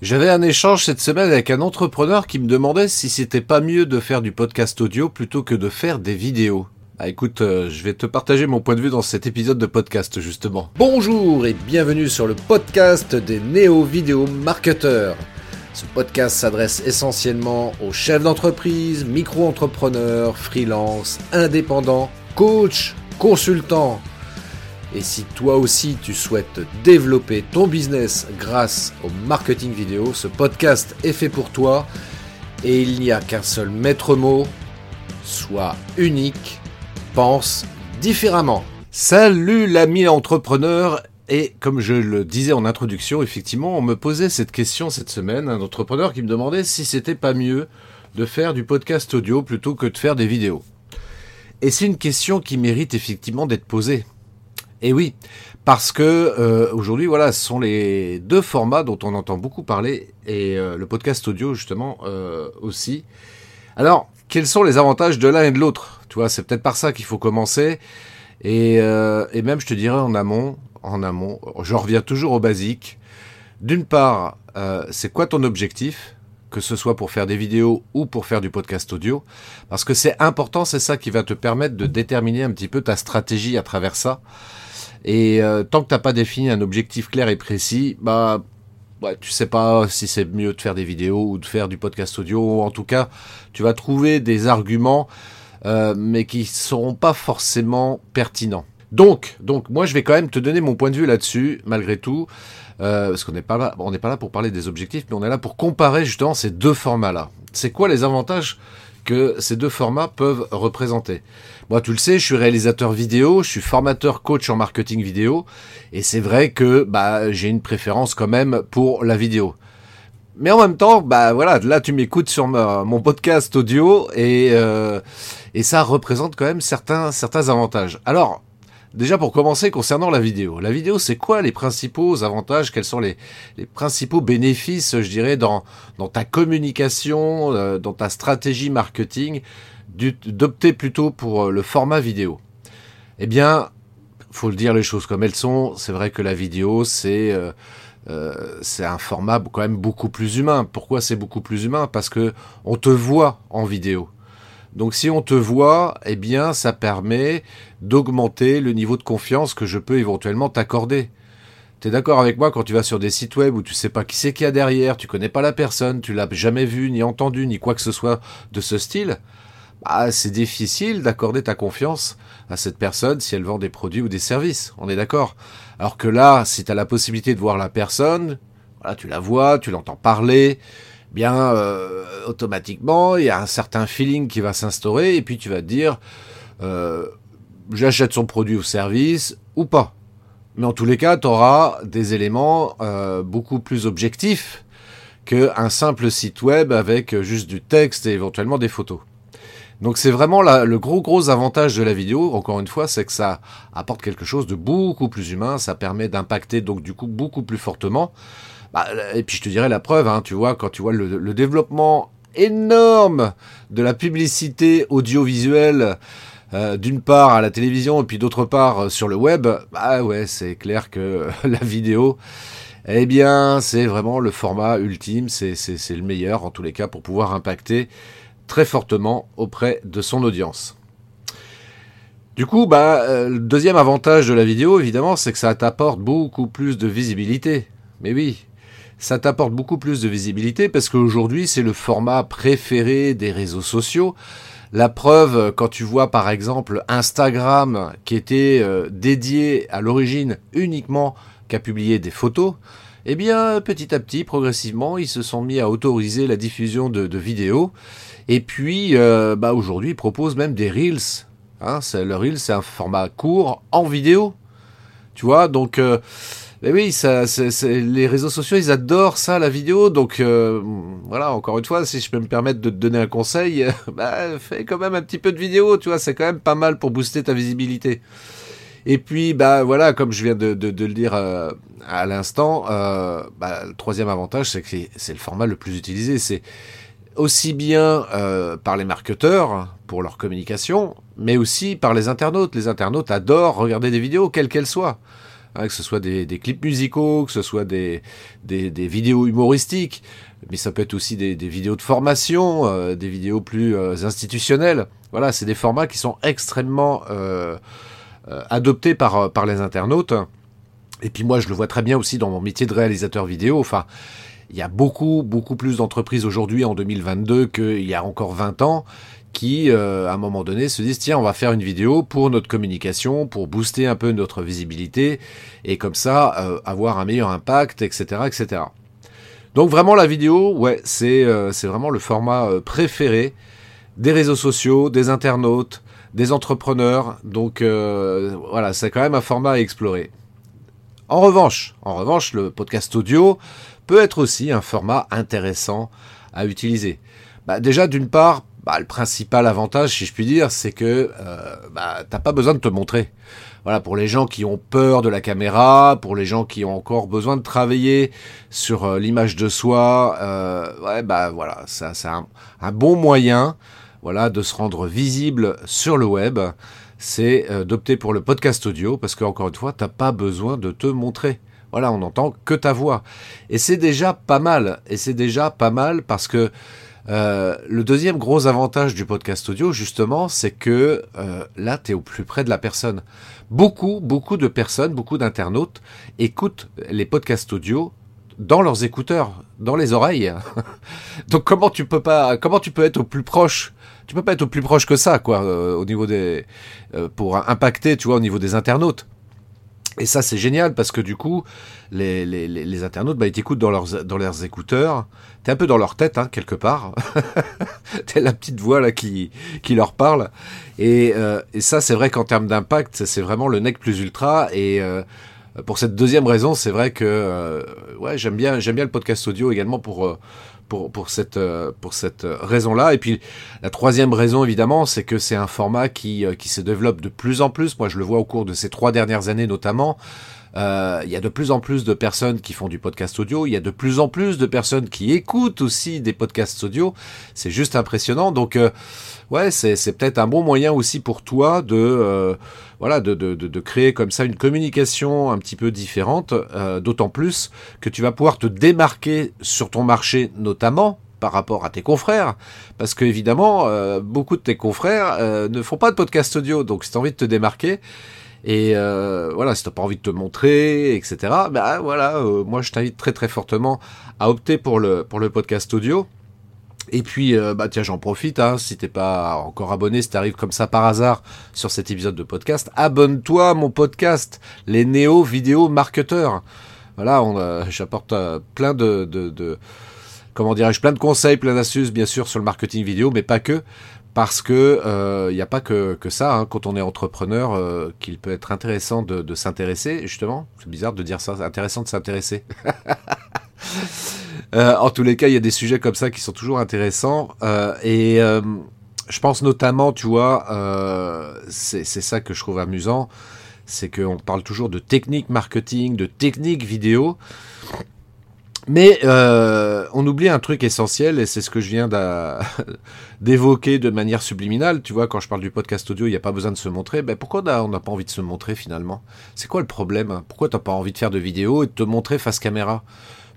J'avais un échange cette semaine avec un entrepreneur qui me demandait si c'était pas mieux de faire du podcast audio plutôt que de faire des vidéos. Ah écoute, euh, je vais te partager mon point de vue dans cet épisode de podcast justement. Bonjour et bienvenue sur le podcast des néo-vidéo marketeurs. Ce podcast s'adresse essentiellement aux chefs d'entreprise, micro-entrepreneurs, freelance, indépendants, coachs, consultants et si toi aussi tu souhaites développer ton business grâce au marketing vidéo, ce podcast est fait pour toi et il n'y a qu'un seul maître mot, sois unique, pense différemment. Salut l'ami entrepreneur et comme je le disais en introduction, effectivement, on me posait cette question cette semaine, un entrepreneur qui me demandait si c'était pas mieux de faire du podcast audio plutôt que de faire des vidéos. Et c'est une question qui mérite effectivement d'être posée. Et oui, parce que euh, aujourd'hui, voilà, ce sont les deux formats dont on entend beaucoup parler, et euh, le podcast audio justement euh, aussi. Alors, quels sont les avantages de l'un et de l'autre? Tu vois, c'est peut-être par ça qu'il faut commencer, et, et, même, je te dirais en amont, en amont, je reviens toujours au basique. D'une part, c'est quoi ton objectif? Que ce soit pour faire des vidéos ou pour faire du podcast audio, parce que c'est important, c'est ça qui va te permettre de déterminer un petit peu ta stratégie à travers ça. Et euh, tant que t'as pas défini un objectif clair et précis, bah ouais, tu sais pas si c'est mieux de faire des vidéos ou de faire du podcast audio. En tout cas, tu vas trouver des arguments, euh, mais qui seront pas forcément pertinents. Donc, moi, je vais quand même te donner mon point de vue là-dessus, malgré tout, euh, parce qu'on on n'est pas là pour parler des objectifs, mais on est là pour comparer justement ces deux formats-là. C'est quoi les avantages que ces deux formats peuvent représenter. Moi, tu le sais, je suis réalisateur vidéo, je suis formateur coach en marketing vidéo, et c'est vrai que bah, j'ai une préférence quand même pour la vidéo. Mais en même temps, bah voilà, là tu m'écoutes sur mon podcast audio et, euh, et ça représente quand même certains, certains avantages. Alors, Déjà pour commencer, concernant la vidéo. La vidéo, c'est quoi les principaux avantages? Quels sont les, principaux bénéfices, je dirais, dans, ta communication, euh, dans ta stratégie marketing, d'opter plutôt pour euh, le format vidéo? Eh bien, faut le dire les choses comme elles sont. C'est vrai que la vidéo, c'est euh, c'est un format quand même beaucoup plus humain. Pourquoi c'est beaucoup plus humain? Parce que on te voit en vidéo. Donc si on te voit, eh bien ça permet d'augmenter le niveau de confiance que je peux éventuellement t'accorder. T'es d'accord avec moi quand tu vas sur des sites web où tu sais pas qui c'est qu'il y a derrière, tu connais pas la personne, tu l'as jamais vu, ni entendu, ni quoi que ce soit de ce style, bah, c'est difficile d'accorder ta confiance à cette personne si elle vend des produits ou des services. On est d'accord? Alors que là, si tu as la possibilité de voir la personne, voilà, tu la vois, tu l'entends parler, bien euh, automatiquement, il y a un certain feeling qui va s'instaurer et puis tu vas te dire euh, j'achète son produit ou service ou pas. Mais en tous les cas, tu auras des éléments euh, beaucoup plus objectifs qu'un simple site web avec juste du texte et éventuellement des photos. Donc c'est vraiment le gros gros avantage de la vidéo, encore une fois, c'est que ça apporte quelque chose de beaucoup plus humain, ça permet d'impacter donc du coup beaucoup plus fortement. Bah, et puis je te dirais la preuve, hein, tu vois, quand tu vois le, développement énorme de la publicité audiovisuelle, euh, d'une part à la télévision et puis d'autre part euh, sur le web, bah ouais, c'est clair que la vidéo, eh bien, c'est vraiment le format ultime, c'est le meilleur en tous les cas pour pouvoir impacter très fortement auprès de son audience. Du coup, bah, euh, le deuxième avantage de la vidéo, évidemment, c'est que ça t'apporte beaucoup plus de visibilité. Mais oui, ça t'apporte beaucoup plus de visibilité parce qu'aujourd'hui c'est le format préféré des réseaux sociaux. La preuve, quand tu vois par exemple Instagram qui était euh, dédié à l'origine uniquement qu'à publier des photos, eh bien petit à petit, progressivement, ils se sont mis à autoriser la diffusion de, vidéos. Et puis euh, bah, aujourd'hui, ils proposent même des reels. Hein, le reel, c'est un format court en vidéo. Tu vois, donc euh, oui, les réseaux sociaux, ils adorent ça, la vidéo. Donc euh, voilà, encore une fois, si je peux me permettre de te donner un conseil, bah, fais quand même un petit peu de vidéo, tu vois, c'est quand même pas mal pour booster ta visibilité. Et puis, bah voilà, comme je viens de, le dire euh, à l'instant, euh, bah, le troisième avantage, c'est que c'est le format le plus utilisé. C'est aussi bien par les marketeurs pour leur communication, mais aussi par les internautes. Les internautes adorent regarder des vidéos, quelles qu'elles soient. Hein, que ce soit des, clips musicaux, que ce soit des, vidéos humoristiques, mais ça peut être aussi des, vidéos de formation, euh, des vidéos plus euh, institutionnelles. Voilà, c'est des formats qui sont extrêmement adoptés par, par les internautes. Et puis moi, je le vois très bien aussi dans mon métier de réalisateur vidéo. Enfin, il y a beaucoup, beaucoup plus d'entreprises aujourd'hui en 2022 qu'il y a encore 20 ans qui, euh, à un moment donné, se disent tiens, on va faire une vidéo pour notre communication, pour booster un peu notre visibilité et comme ça euh, avoir un meilleur impact, etc., etc. Donc vraiment la vidéo, ouais, c'est euh, vraiment le format préféré des réseaux sociaux, des internautes, des entrepreneurs. Donc voilà, c'est quand même un format à explorer. En revanche, en revanche, le podcast audio peut être aussi un format intéressant à utiliser. Bah, déjà, d'une part, bah, le principal avantage, si je puis dire, c'est que euh, bah, t'as pas besoin de te montrer. Voilà, pour les gens qui ont peur de la caméra, pour les gens qui ont encore besoin de travailler sur euh, l'image de soi, euh, bah voilà, c'est un, un, bon moyen, voilà, de se rendre visible sur le web c'est euh, d'opter pour le podcast audio parce que encore une fois, t'as pas besoin de te montrer. Voilà, on n'entend que ta voix. Et c'est déjà pas mal. Et c'est déjà pas mal parce que euh, le deuxième gros avantage du podcast audio, justement, c'est que euh, là, tu es au plus près de la personne. Beaucoup, beaucoup de personnes, beaucoup d'internautes écoutent les podcasts audio dans leurs écouteurs, dans les oreilles. Donc comment tu peux pas, comment tu peux être au plus proche? Tu peux pas être au plus proche que ça, quoi, euh, au niveau des, pour impacter, tu vois, au niveau des internautes. Et ça, c'est génial parce que du coup, les, internautes, bah, ils t'écoutent dans leurs, écouteurs. T'es un peu dans leur tête, hein, quelque part. T'es la petite voix là qui, leur parle. Et, euh, et ça, c'est vrai qu'en termes d'impact, c'est vraiment le nec plus ultra. Et pour cette deuxième raison, c'est vrai que euh, ouais, j'aime bien, le podcast audio également pour euh, pour, pour cette euh, pour cette raison-là. Et puis la troisième raison, évidemment, c'est que c'est un format qui qui se développe de plus en plus. Moi, je le vois au cours de ces trois dernières années, notamment. Euh, il y a de plus en plus de personnes qui font du podcast audio. Il y a de plus en plus de personnes qui écoutent aussi des podcasts audio. C'est juste impressionnant. Donc, euh, ouais, c'est, peut-être un bon moyen aussi pour toi de, euh, voilà, de, créer comme ça une communication un petit peu différente. d'autant plus que tu vas pouvoir te démarquer sur ton marché, notamment par rapport à tes confrères, parce que évidemment, beaucoup de tes confrères ne font pas de podcast audio, donc si tu as envie de te démarquer, et euh, voilà, si t'as pas envie de te montrer, etc. Bah voilà, euh, moi je t'invite très très fortement à opter pour le pour le podcast audio. Et puis, euh, bah tiens, j'en profite, hein, si t'es pas encore abonné, si t'arrives comme ça par hasard sur cet épisode de podcast, abonne-toi à mon podcast, les néo vidéo marketeurs. Voilà, j'apporte plein de, de, de comment dirais-je, plein de conseils, plein d'astuces, bien sûr, sur le marketing vidéo, mais pas que parce que il euh, n'y a pas que, ça hein, quand on est entrepreneur euh, qu'il peut être intéressant de, de s'intéresser justement c'est bizarre de dire ça intéressant de s'intéresser. Euh, en tous les cas il y a des sujets comme ça qui sont toujours intéressants et je pense notamment tu vois c'est ça que je trouve amusant c'est qu'on parle toujours de technique marketing de technique vidéo mais euh, on oublie un truc essentiel, et c'est ce que je viens d'évoquer de manière subliminale. Tu vois, quand je parle du podcast audio, il n'y a pas besoin de se montrer. Ben, pourquoi on n'a pas envie de se montrer finalement? C'est quoi le problème? Pourquoi tu pas envie de faire de vidéo et de te montrer face caméra?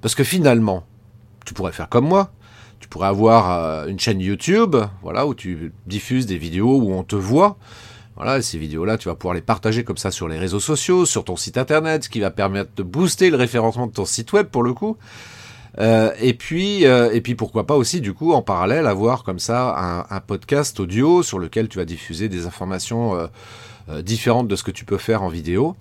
Parce que finalement, tu pourrais faire comme moi. Tu pourrais avoir euh, une chaîne YouTube, voilà, où tu diffuses des vidéos où on te voit. Voilà, ces vidéos-là, tu vas pouvoir les partager comme ça sur les réseaux sociaux, sur ton site internet, ce qui va permettre de booster le référencement de ton site web pour le coup. Euh, et puis, euh, et puis pourquoi pas aussi du coup en parallèle avoir comme ça un, podcast audio sur lequel tu vas diffuser des informations euh, différentes de ce que tu peux faire en vidéo.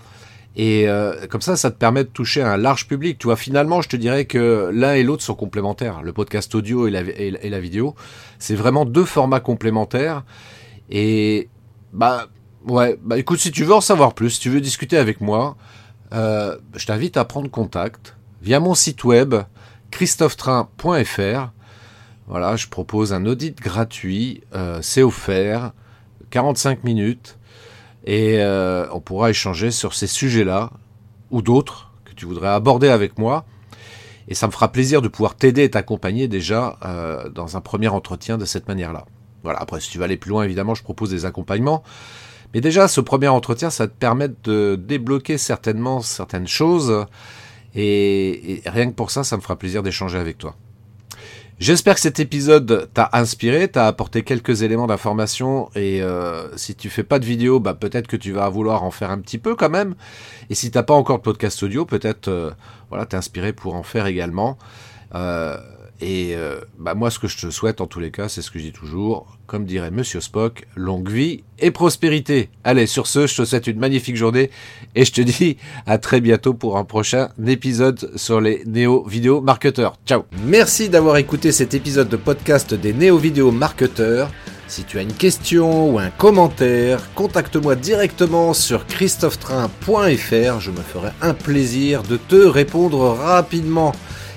Et comme ça, ça te permet de toucher un large public. Tu vois, finalement, je te dirais que l'un et l'autre sont complémentaires. Le podcast audio et la, et la vidéo, c'est vraiment deux formats complémentaires. Et bah ouais, bah écoute, si tu veux en savoir plus, si tu veux discuter avec moi, euh, je t'invite à prendre contact via mon site web christophetrain.fr. Voilà, je propose un audit gratuit, euh, c'est offert, 45 minutes, et euh, on pourra échanger sur ces sujets-là ou d'autres que tu voudrais aborder avec moi. Et ça me fera plaisir de pouvoir t'aider et t'accompagner déjà dans un premier entretien de cette manière-là. Voilà, après, si tu veux aller plus loin, évidemment, je propose des accompagnements. Mais déjà, ce premier entretien, ça te permet de débloquer certainement certaines choses. Et, rien que pour ça, ça me fera plaisir d'échanger avec toi. J'espère que cet épisode t'a inspiré, t'a apporté quelques éléments d'information et euh, si tu fais pas de vidéo, bah peut-être que tu vas vouloir en faire un petit peu quand même. Et si t'as pas encore de podcast audio, peut-être euh, voilà t'es inspiré pour en faire également. Euh, et euh, bah moi, ce que je te souhaite en tous les cas, c'est ce que je dis toujours, comme dirait Monsieur Spock, longue vie et prospérité. Allez, sur ce, je te souhaite une magnifique journée et je te dis à très bientôt pour un prochain épisode sur les néo vidéo marketeurs. Ciao. Merci d'avoir écouté cet épisode de podcast des néo vidéo marketeurs. Si tu as une question ou un commentaire, contacte-moi directement sur christophetrain.fr. Je me ferai un plaisir de te répondre rapidement.